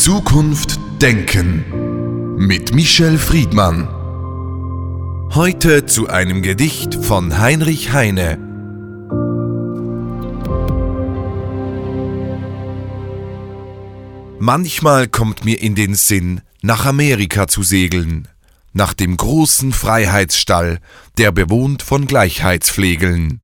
Zukunft Denken mit Michel Friedmann. Heute zu einem Gedicht von Heinrich Heine. Manchmal kommt mir in den Sinn, nach Amerika zu segeln, nach dem großen Freiheitsstall, der bewohnt von Gleichheitsflegeln.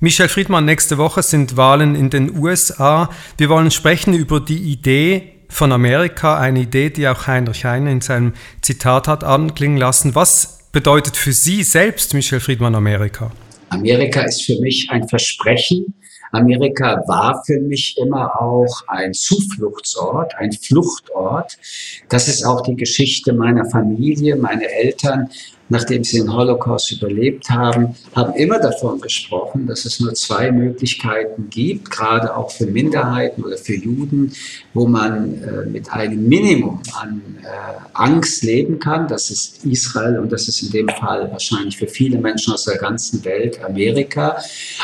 Michel Friedmann, nächste Woche sind Wahlen in den USA. Wir wollen sprechen über die Idee von Amerika, eine Idee, die auch Heinrich Heine in seinem Zitat hat anklingen lassen. Was bedeutet für Sie selbst, Michel Friedmann, Amerika? Amerika ist für mich ein Versprechen. Amerika war für mich immer auch ein Zufluchtsort, ein Fluchtort. Das ist auch die Geschichte meiner Familie. Meine Eltern nachdem sie den Holocaust überlebt haben, haben immer davon gesprochen, dass es nur zwei Möglichkeiten gibt, gerade auch für Minderheiten oder für Juden, wo man äh, mit einem Minimum an äh, Angst leben kann. Das ist Israel und das ist in dem Fall wahrscheinlich für viele Menschen aus der ganzen Welt Amerika.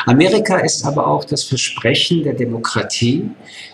Amerika ist aber auch das Versprechen der Demokratie.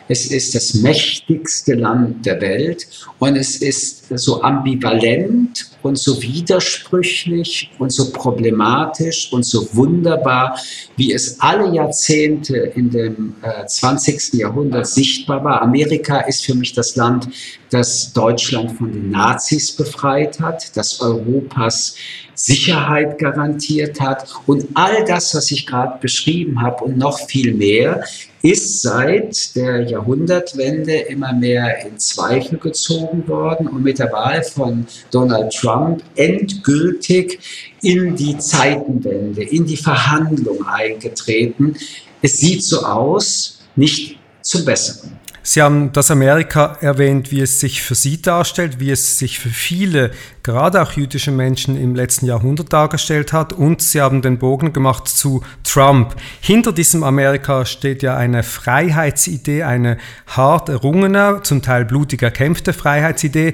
Es ist das mächtigste Land der Welt und es ist so ambivalent und so widersprüchlich und so problematisch und so wunderbar, wie es alle Jahrzehnte in dem äh, 20. Jahrhundert sichtbar war. Amerika ist für mich das Land, das Deutschland von den Nazis befreit hat, das Europas Sicherheit garantiert hat. Und all das, was ich gerade beschrieben habe und noch viel mehr, ist seit der Jahrhundertwende immer mehr in Zweifel gezogen worden und mit der Wahl von Donald Trump endgültig in die Zeitenwende, in die Verhandlung eingetreten. Es sieht so aus, nicht zum Besseren. Sie haben das Amerika erwähnt, wie es sich für Sie darstellt, wie es sich für viele, gerade auch jüdische Menschen im letzten Jahrhundert dargestellt hat. Und Sie haben den Bogen gemacht zu Trump. Hinter diesem Amerika steht ja eine Freiheitsidee, eine hart errungene, zum Teil blutig erkämpfte Freiheitsidee.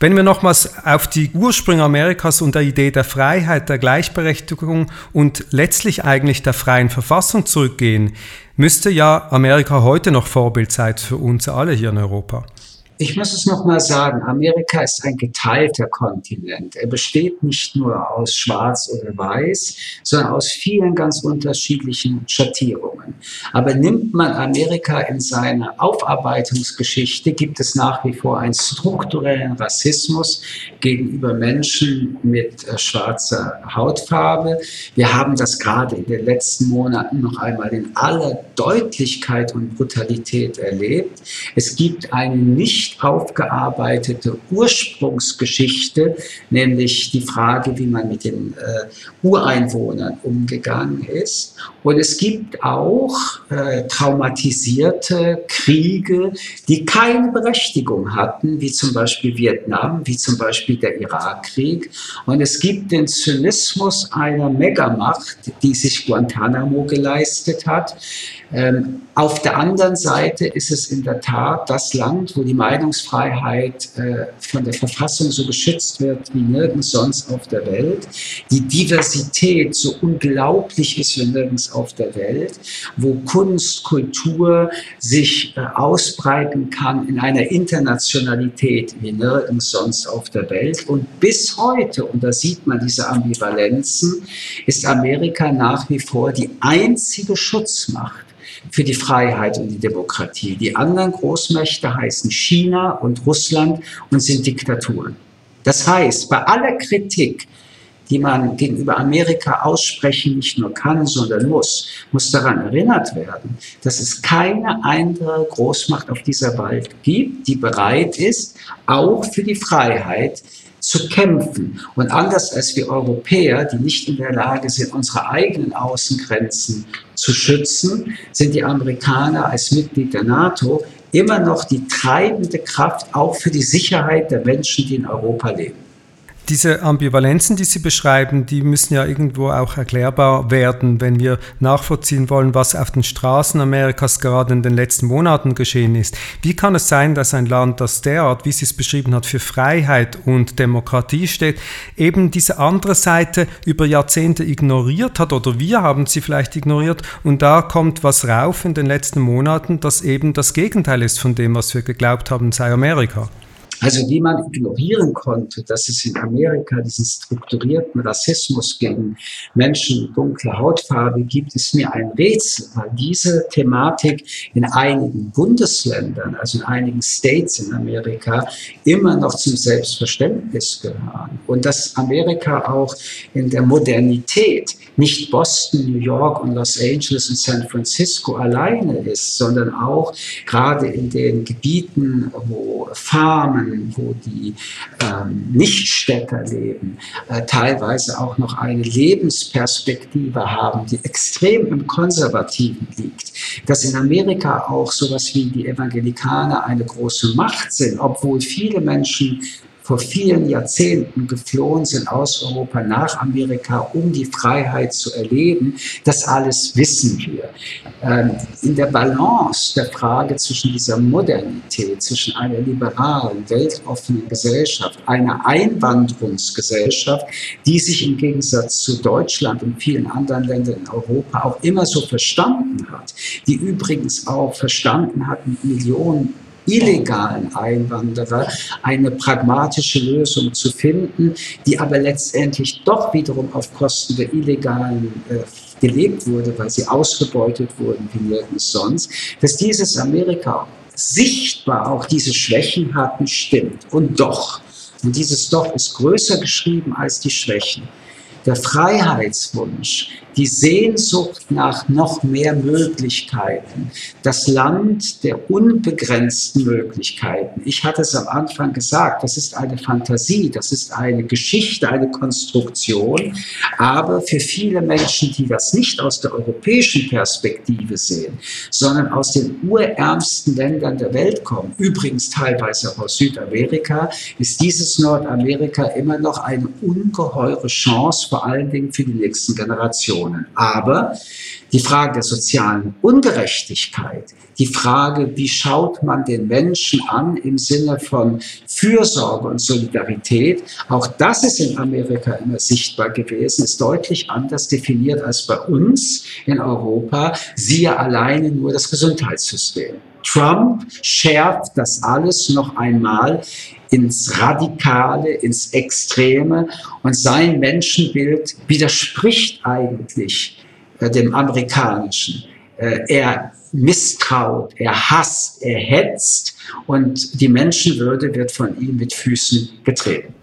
Wenn wir nochmals auf die Ursprünge Amerikas und der Idee der Freiheit, der Gleichberechtigung und letztlich eigentlich der freien Verfassung zurückgehen, müsste ja Amerika heute noch Vorbild sein für uns alle hier in Europa. Ich muss es nochmal sagen, Amerika ist ein geteilter Kontinent. Er besteht nicht nur aus Schwarz oder Weiß, sondern aus vielen ganz unterschiedlichen Schattierungen. Aber nimmt man Amerika in seiner Aufarbeitungsgeschichte, gibt es nach wie vor einen strukturellen Rassismus gegenüber Menschen mit äh, schwarzer Hautfarbe. Wir haben das gerade in den letzten Monaten noch einmal in aller Deutlichkeit und Brutalität erlebt. Es gibt eine nicht aufgearbeitete Ursprungsgeschichte, nämlich die Frage, wie man mit den äh, Ureinwohnern umgegangen ist. Und es gibt auch äh, traumatisierte Kriege, die keine Berechtigung hatten, wie zum Beispiel Vietnam, wie zum Beispiel der Irakkrieg. Und es gibt den Zynismus einer Megamacht, die sich Guantanamo geleistet hat. Ähm, auf der anderen Seite ist es in der Tat das Land, wo die Meinungsfreiheit äh, von der Verfassung so geschützt wird wie nirgends sonst auf der Welt. Die Diversität so unglaublich ist wie nirgends auf der Welt, wo Kunst, Kultur sich äh, ausbreiten kann in einer Internationalität wie nirgends sonst auf der Welt. Und bis heute, und da sieht man diese Ambivalenzen, ist Amerika nach wie vor die einzige Schutzmacht für die Freiheit und die Demokratie. Die anderen Großmächte heißen China und Russland und sind Diktaturen. Das heißt, bei aller Kritik, die man gegenüber Amerika aussprechen nicht nur kann, sondern muss, muss daran erinnert werden, dass es keine andere Großmacht auf dieser Welt gibt, die bereit ist, auch für die Freiheit zu kämpfen. Und anders als wir Europäer, die nicht in der Lage sind, unsere eigenen Außengrenzen zu schützen, sind die Amerikaner als Mitglied der NATO immer noch die treibende Kraft auch für die Sicherheit der Menschen, die in Europa leben. Diese Ambivalenzen, die Sie beschreiben, die müssen ja irgendwo auch erklärbar werden, wenn wir nachvollziehen wollen, was auf den Straßen Amerikas gerade in den letzten Monaten geschehen ist. Wie kann es sein, dass ein Land, das derart, wie Sie es beschrieben hat, für Freiheit und Demokratie steht, eben diese andere Seite über Jahrzehnte ignoriert hat oder wir haben sie vielleicht ignoriert und da kommt was rauf in den letzten Monaten, das eben das Gegenteil ist von dem, was wir geglaubt haben, sei Amerika? Also wie man ignorieren konnte, dass es in Amerika diesen strukturierten Rassismus gegen Menschen dunkler Hautfarbe gibt, ist mir ein Rätsel, weil diese Thematik in einigen Bundesländern, also in einigen States in Amerika, immer noch zum Selbstverständnis gehören. Und dass Amerika auch in der Modernität nicht Boston, New York und Los Angeles und San Francisco alleine ist, sondern auch gerade in den Gebieten, wo Farmen, wo die ähm, Nichtstädter leben, äh, teilweise auch noch eine Lebensperspektive haben, die extrem im Konservativen liegt. Dass in Amerika auch sowas wie die Evangelikaner eine große Macht sind, obwohl viele Menschen vor vielen Jahrzehnten geflohen sind aus Europa nach Amerika, um die Freiheit zu erleben. Das alles wissen wir. Ähm, in der Balance der Frage zwischen dieser Modernität, zwischen einer liberalen, weltoffenen Gesellschaft, einer Einwanderungsgesellschaft, die sich im Gegensatz zu Deutschland und vielen anderen Ländern in Europa auch immer so verstanden hat, die übrigens auch verstanden hat, mit Millionen illegalen Einwanderer eine pragmatische Lösung zu finden, die aber letztendlich doch wiederum auf Kosten der illegalen äh, gelebt wurde, weil sie ausgebeutet wurden wie nirgends sonst, dass dieses Amerika sichtbar auch diese Schwächen hatten, stimmt. Und doch, und dieses doch ist größer geschrieben als die Schwächen, der Freiheitswunsch, die Sehnsucht nach noch mehr Möglichkeiten, das Land der unbegrenzten Möglichkeiten. Ich hatte es am Anfang gesagt, das ist eine Fantasie, das ist eine Geschichte, eine Konstruktion, aber für viele Menschen, die das nicht aus der europäischen Perspektive sehen, sondern aus den urärmsten Ländern der Welt kommen, übrigens teilweise auch aus Südamerika, ist dieses Nordamerika immer noch eine ungeheure Chance, vor allen Dingen für die nächsten Generationen. Generationen. Aber die Frage der sozialen Ungerechtigkeit, die Frage, wie schaut man den Menschen an im Sinne von Fürsorge und Solidarität, auch das ist in Amerika immer sichtbar gewesen, ist deutlich anders definiert als bei uns in Europa. Siehe alleine nur das Gesundheitssystem. Trump schärft das alles noch einmal ins Radikale, ins Extreme. Und sein Menschenbild widerspricht eigentlich äh, dem amerikanischen. Äh, er misstraut, er hasst, er hetzt und die Menschenwürde wird von ihm mit Füßen getreten.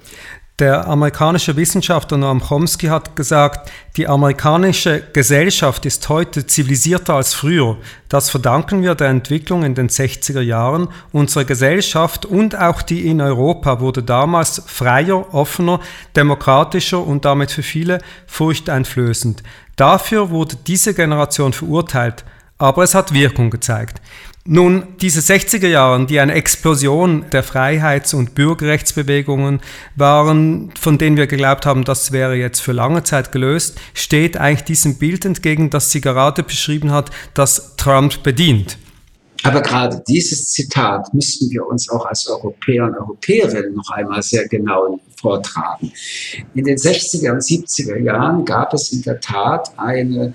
Der amerikanische Wissenschaftler Noam Chomsky hat gesagt, die amerikanische Gesellschaft ist heute zivilisierter als früher. Das verdanken wir der Entwicklung in den 60er Jahren. Unsere Gesellschaft und auch die in Europa wurde damals freier, offener, demokratischer und damit für viele furchteinflößend. Dafür wurde diese Generation verurteilt, aber es hat Wirkung gezeigt. Nun, diese 60er Jahre, die eine Explosion der Freiheits- und Bürgerrechtsbewegungen waren, von denen wir geglaubt haben, das wäre jetzt für lange Zeit gelöst, steht eigentlich diesem Bild entgegen, das sie gerade beschrieben hat, das Trump bedient. Aber gerade dieses Zitat müssten wir uns auch als Europäer und Europäerinnen noch einmal sehr genau vortragen. In den 60er und 70er Jahren gab es in der Tat eine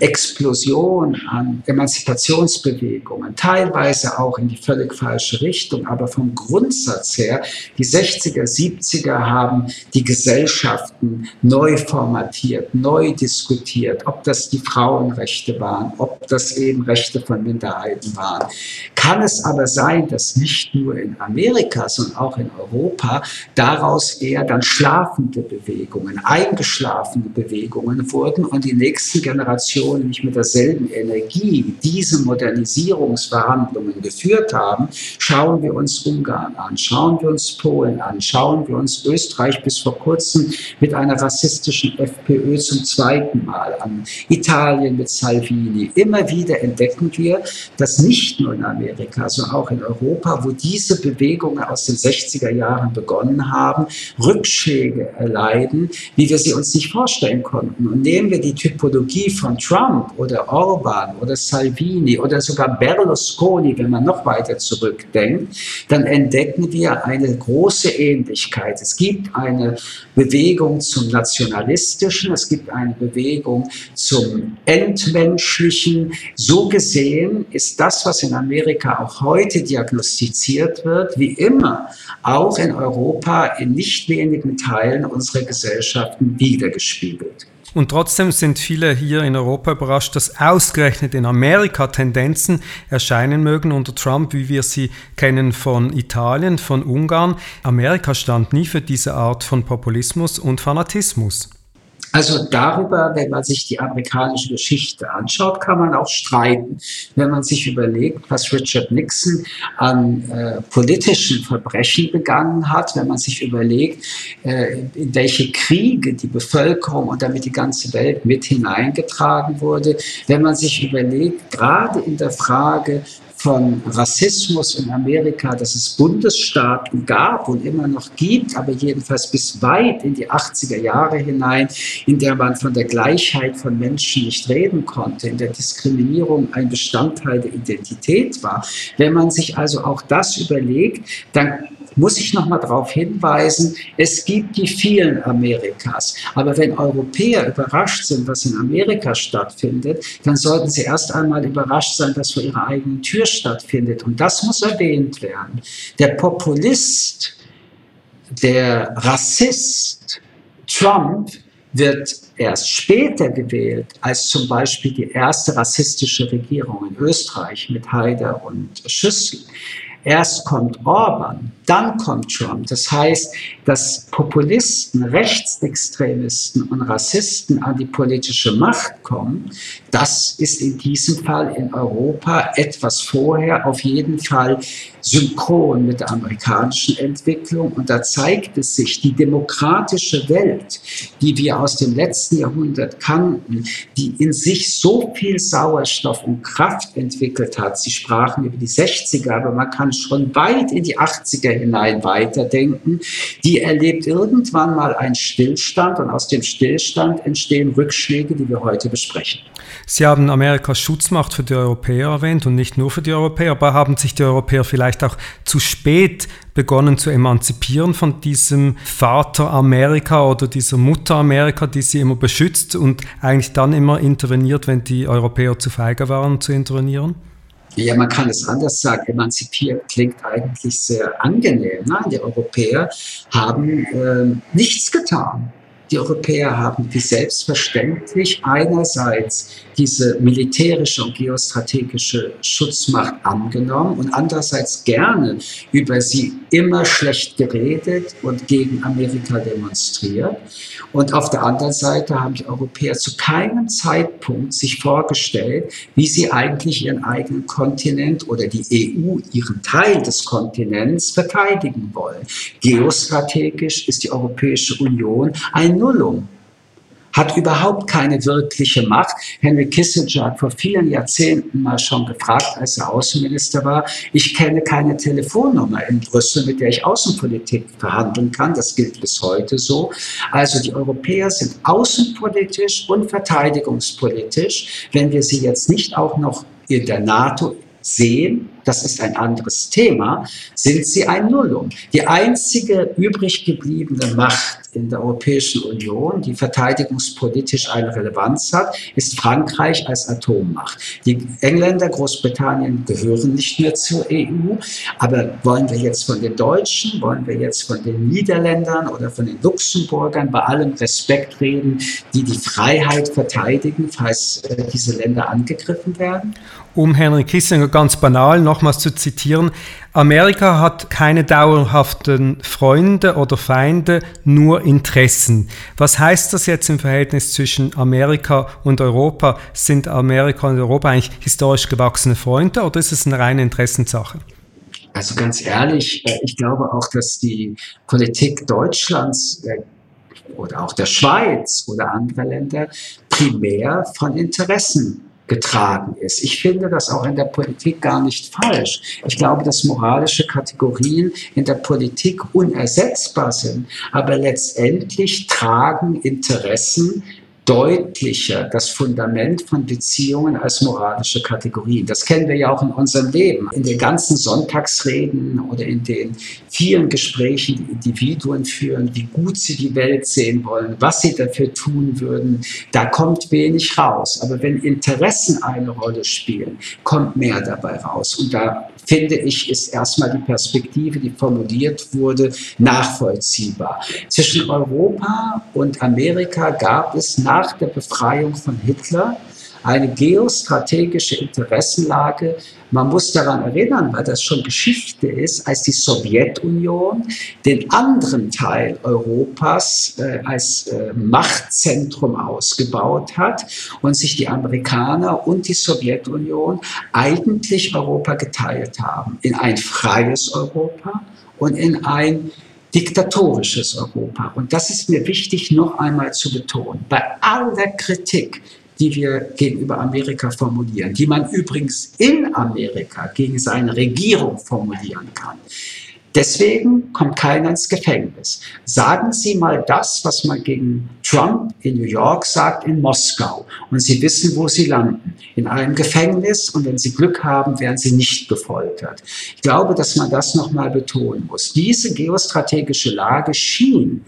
Explosion an Emanzipationsbewegungen, teilweise auch in die völlig falsche Richtung, aber vom Grundsatz her, die 60er, 70er haben die Gesellschaften neu formatiert, neu diskutiert, ob das die Frauenrechte waren, ob das eben Rechte von Minderheiten waren. Kann es aber sein, dass nicht nur in Amerika, sondern auch in Europa daraus eher dann schlafende Bewegungen, eingeschlafene Bewegungen wurden und die nächsten Generationen Generationen nicht mit derselben Energie diese Modernisierungsverhandlungen geführt haben, schauen wir uns Ungarn an, schauen wir uns Polen an, schauen wir uns Österreich bis vor kurzem mit einer rassistischen FPÖ zum zweiten Mal an, Italien mit Salvini. Immer wieder entdecken wir, dass nicht nur in Amerika, sondern auch in Europa, wo diese Bewegungen aus den 60er Jahren begonnen haben, Rückschläge erleiden, wie wir sie uns nicht vorstellen konnten. Und nehmen wir die Typologie von Trump oder Orban oder Salvini oder sogar Berlusconi, wenn man noch weiter zurückdenkt, dann entdecken wir eine große Ähnlichkeit. Es gibt eine Bewegung zum Nationalistischen, es gibt eine Bewegung zum Entmenschlichen. So gesehen ist das, was in Amerika auch heute diagnostiziert wird, wie immer auch in Europa in nicht wenigen Teilen unserer Gesellschaften wiedergespiegelt. Und trotzdem sind viele hier in Europa überrascht, dass ausgerechnet in Amerika Tendenzen erscheinen mögen unter Trump, wie wir sie kennen von Italien, von Ungarn. Amerika stand nie für diese Art von Populismus und Fanatismus. Also darüber, wenn man sich die amerikanische Geschichte anschaut, kann man auch streiten. Wenn man sich überlegt, was Richard Nixon an äh, politischen Verbrechen begangen hat, wenn man sich überlegt, äh, in welche Kriege die Bevölkerung und damit die ganze Welt mit hineingetragen wurde, wenn man sich überlegt, gerade in der Frage von Rassismus in Amerika, dass es Bundesstaaten gab und immer noch gibt, aber jedenfalls bis weit in die 80er Jahre hinein, in der man von der Gleichheit von Menschen nicht reden konnte, in der Diskriminierung ein Bestandteil der Identität war. Wenn man sich also auch das überlegt, dann muss ich noch mal darauf hinweisen, es gibt die vielen Amerikas. Aber wenn Europäer überrascht sind, was in Amerika stattfindet, dann sollten sie erst einmal überrascht sein, was vor ihrer eigenen Tür stattfindet. Und das muss erwähnt werden. Der Populist, der Rassist, Trump, wird erst später gewählt als zum Beispiel die erste rassistische Regierung in Österreich mit Haider und Schüssel. Erst kommt Orban, dann kommt Trump. Das heißt, dass Populisten, Rechtsextremisten und Rassisten an die politische Macht kommen, das ist in diesem Fall in Europa etwas vorher auf jeden Fall synchron mit der amerikanischen Entwicklung. Und da zeigt es sich, die demokratische Welt, die wir aus dem letzten Jahrhundert kannten, die in sich so viel Sauerstoff und Kraft entwickelt hat. Sie sprachen über die 60er, aber man kann schon weit in die 80er hinein weiterdenken. Die erlebt irgendwann mal einen Stillstand und aus dem Stillstand entstehen Rückschläge, die wir heute besprechen. Sie haben Amerikas Schutzmacht für die Europäer erwähnt und nicht nur für die Europäer, aber haben sich die Europäer vielleicht auch zu spät begonnen zu emanzipieren von diesem Vater Amerika oder dieser Mutter Amerika, die sie immer beschützt und eigentlich dann immer interveniert, wenn die Europäer zu feige waren zu intervenieren? Ja, man kann es anders sagen. Emanzipieren klingt eigentlich sehr angenehm. Nein, die Europäer haben äh, nichts getan. Die Europäer haben wie selbstverständlich einerseits diese militärische und geostrategische Schutzmacht angenommen und andererseits gerne über sie immer schlecht geredet und gegen Amerika demonstriert. Und auf der anderen Seite haben die Europäer zu keinem Zeitpunkt sich vorgestellt, wie sie eigentlich ihren eigenen Kontinent oder die EU, ihren Teil des Kontinents verteidigen wollen. Geostrategisch ist die Europäische Union ein Nullum hat überhaupt keine wirkliche Macht. Henry Kissinger hat vor vielen Jahrzehnten mal schon gefragt, als er Außenminister war, ich kenne keine Telefonnummer in Brüssel, mit der ich Außenpolitik verhandeln kann. Das gilt bis heute so. Also die Europäer sind außenpolitisch und verteidigungspolitisch. Wenn wir sie jetzt nicht auch noch in der NATO sehen, das ist ein anderes Thema, sind sie ein Nullum. Die einzige übrig gebliebene Macht in der Europäischen Union, die verteidigungspolitisch eine Relevanz hat, ist Frankreich als Atommacht. Die Engländer, Großbritannien gehören nicht mehr zur EU, aber wollen wir jetzt von den Deutschen, wollen wir jetzt von den Niederländern oder von den Luxemburgern bei allem Respekt reden, die die Freiheit verteidigen, falls äh, diese Länder angegriffen werden? Um Henry Kissinger ganz banal nochmals zu zitieren, Amerika hat keine dauerhaften Freunde oder Feinde, nur Interessen. Was heißt das jetzt im Verhältnis zwischen Amerika und Europa? Sind Amerika und Europa eigentlich historisch gewachsene Freunde oder ist es eine reine Interessenssache? Also ganz ehrlich, äh, ich glaube auch, dass die Politik Deutschlands äh, oder auch der Schweiz oder anderer Länder primär von Interessen getragen ist. Ich finde das auch in der Politik gar nicht falsch. Ich glaube, dass moralische Kategorien in der Politik unersetzbar sind, aber letztendlich tragen Interessen deutlicher das Fundament von Beziehungen als moralische Kategorien. Das kennen wir ja auch in unserem Leben. In den ganzen Sonntagsreden oder in den vielen Gesprächen, die Individuen führen, wie gut sie die Welt sehen wollen, was sie dafür tun würden, da kommt wenig raus. Aber wenn Interessen eine Rolle spielen, kommt mehr dabei raus. Und da finde ich, ist erstmal die Perspektive, die formuliert wurde, nachvollziehbar. Zwischen Europa und Amerika gab es nach der Befreiung von Hitler eine geostrategische Interessenlage. Man muss daran erinnern, weil das schon Geschichte ist, als die Sowjetunion den anderen Teil Europas äh, als äh, Machtzentrum ausgebaut hat und sich die Amerikaner und die Sowjetunion eigentlich Europa geteilt haben in ein freies Europa und in ein diktatorisches Europa. Und das ist mir wichtig noch einmal zu betonen. Bei aller Kritik, die wir gegenüber Amerika formulieren, die man übrigens in Amerika gegen seine Regierung formulieren kann. Deswegen kommt keiner ins Gefängnis. Sagen Sie mal das, was man gegen Trump in New York sagt, in Moskau. Und Sie wissen, wo Sie landen. In einem Gefängnis. Und wenn Sie Glück haben, werden Sie nicht gefoltert. Ich glaube, dass man das nochmal betonen muss. Diese geostrategische Lage schien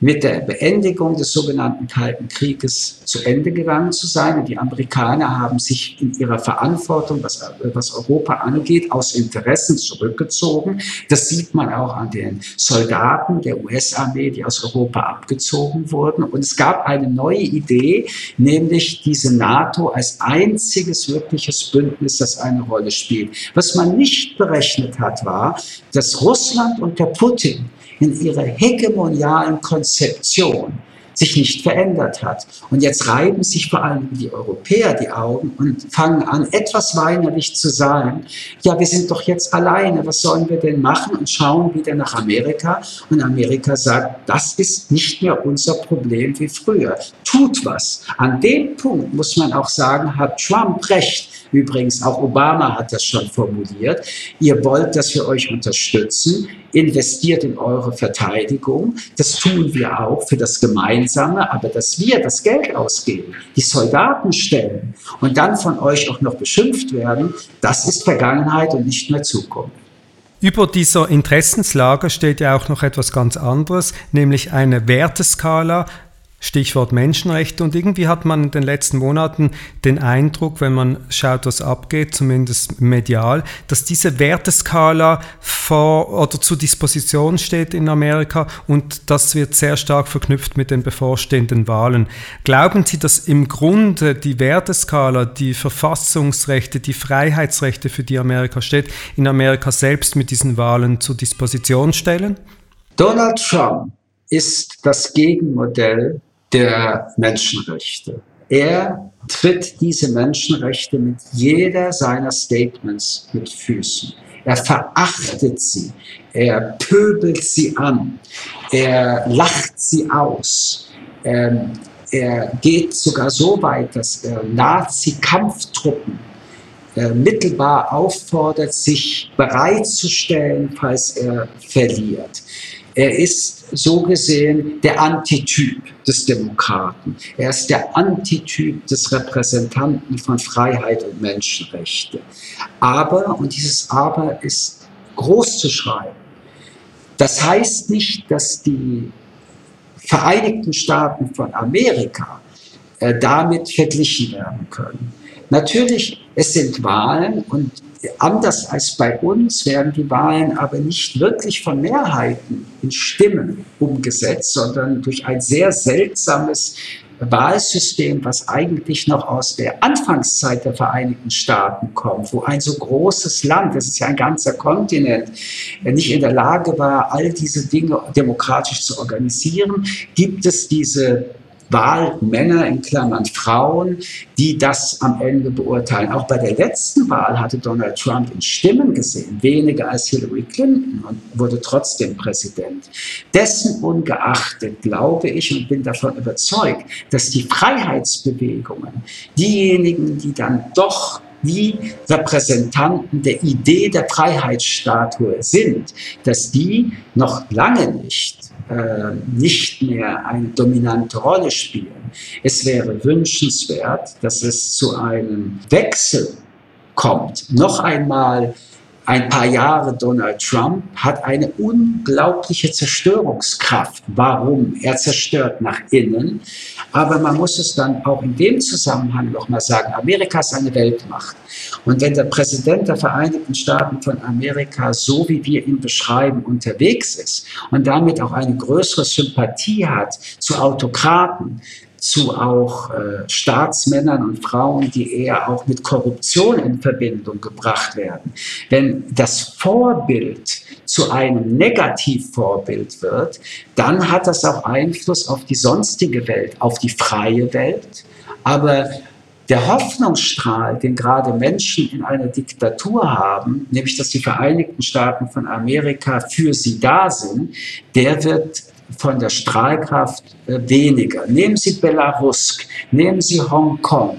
mit der Beendigung des sogenannten Kalten Krieges zu Ende gegangen zu sein. Und die Amerikaner haben sich in ihrer Verantwortung, was, was Europa angeht, aus Interessen zurückgezogen. Das sieht man auch an den Soldaten der US-Armee, die aus Europa abgezogen wurden. Und es gab eine neue Idee, nämlich diese NATO als einziges wirkliches Bündnis, das eine Rolle spielt. Was man nicht berechnet hat, war, dass Russland unter Putin in ihrer hegemonialen Konzeption sich nicht verändert hat. Und jetzt reiben sich vor allem die Europäer die Augen und fangen an, etwas weinerlich zu sagen, ja, wir sind doch jetzt alleine, was sollen wir denn machen? Und schauen wieder nach Amerika. Und Amerika sagt, das ist nicht mehr unser Problem wie früher. Tut was. An dem Punkt muss man auch sagen, hat Trump recht. Übrigens, auch Obama hat das schon formuliert. Ihr wollt, dass wir euch unterstützen investiert in eure Verteidigung. Das tun wir auch für das Gemeinsame, aber dass wir das Geld ausgeben, die Soldaten stellen und dann von euch auch noch beschimpft werden, das ist Vergangenheit und nicht mehr Zukunft. Über dieser Interessenslage steht ja auch noch etwas ganz anderes, nämlich eine Werteskala, Stichwort Menschenrechte. Und irgendwie hat man in den letzten Monaten den Eindruck, wenn man schaut, was abgeht, zumindest medial, dass diese Werteskala vor oder zur Disposition steht in Amerika und das wird sehr stark verknüpft mit den bevorstehenden Wahlen. Glauben Sie, dass im Grunde die Werteskala, die Verfassungsrechte, die Freiheitsrechte, für die Amerika steht, in Amerika selbst mit diesen Wahlen zur Disposition stellen? Donald Trump ist das Gegenmodell der Menschenrechte. Er tritt diese Menschenrechte mit jeder seiner Statements mit Füßen. Er verachtet sie, er pöbelt sie an, er lacht sie aus. Ähm, er geht sogar so weit, dass er Nazi-Kampftruppen äh, mittelbar auffordert, sich bereitzustellen, falls er verliert. Er ist so gesehen der Antityp des Demokraten. Er ist der Antityp des Repräsentanten von Freiheit und Menschenrechte. Aber, und dieses Aber ist groß zu schreiben, das heißt nicht, dass die Vereinigten Staaten von Amerika äh, damit verglichen werden können. Natürlich, es sind Wahlen und Anders als bei uns werden die Wahlen aber nicht wirklich von Mehrheiten in Stimmen umgesetzt, sondern durch ein sehr seltsames Wahlsystem, was eigentlich noch aus der Anfangszeit der Vereinigten Staaten kommt, wo ein so großes Land, das ist ja ein ganzer Kontinent, nicht in der Lage war, all diese Dinge demokratisch zu organisieren, gibt es diese Wahlmänner in Klammern Frauen, die das am Ende beurteilen. Auch bei der letzten Wahl hatte Donald Trump in Stimmen gesehen, weniger als Hillary Clinton und wurde trotzdem Präsident. Dessen ungeachtet glaube ich und bin davon überzeugt, dass die Freiheitsbewegungen, diejenigen, die dann doch die Repräsentanten der Idee der Freiheitsstatue sind, dass die noch lange nicht nicht mehr eine dominante Rolle spielen. Es wäre wünschenswert, dass es zu einem Wechsel kommt. Noch einmal ein paar Jahre Donald Trump hat eine unglaubliche Zerstörungskraft. Warum? Er zerstört nach innen. Aber man muss es dann auch in dem Zusammenhang nochmal sagen, Amerika ist eine Weltmacht. Und wenn der Präsident der Vereinigten Staaten von Amerika, so wie wir ihn beschreiben, unterwegs ist und damit auch eine größere Sympathie hat zu Autokraten, zu auch äh, Staatsmännern und Frauen, die eher auch mit Korruption in Verbindung gebracht werden. Wenn das Vorbild zu einem Negativvorbild wird, dann hat das auch Einfluss auf die sonstige Welt, auf die freie Welt. Aber der Hoffnungsstrahl, den gerade Menschen in einer Diktatur haben, nämlich dass die Vereinigten Staaten von Amerika für sie da sind, der wird von der Strahlkraft äh, weniger. Nehmen Sie Belarus, nehmen Sie Hongkong.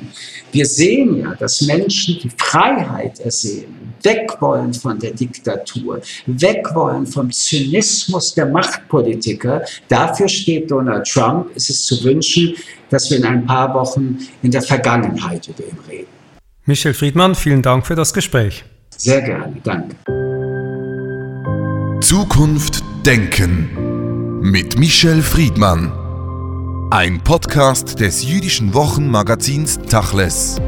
Wir sehen ja, dass Menschen die Freiheit ersehen, weg wollen von der Diktatur, weg wollen vom Zynismus der Machtpolitiker. Dafür steht Donald Trump. Es ist zu wünschen, dass wir in ein paar Wochen in der Vergangenheit über ihn reden. Michel Friedmann, vielen Dank für das Gespräch. Sehr gerne, danke. Zukunft Denken mit Michel Friedmann. Ein Podcast des jüdischen Wochenmagazins Tachles.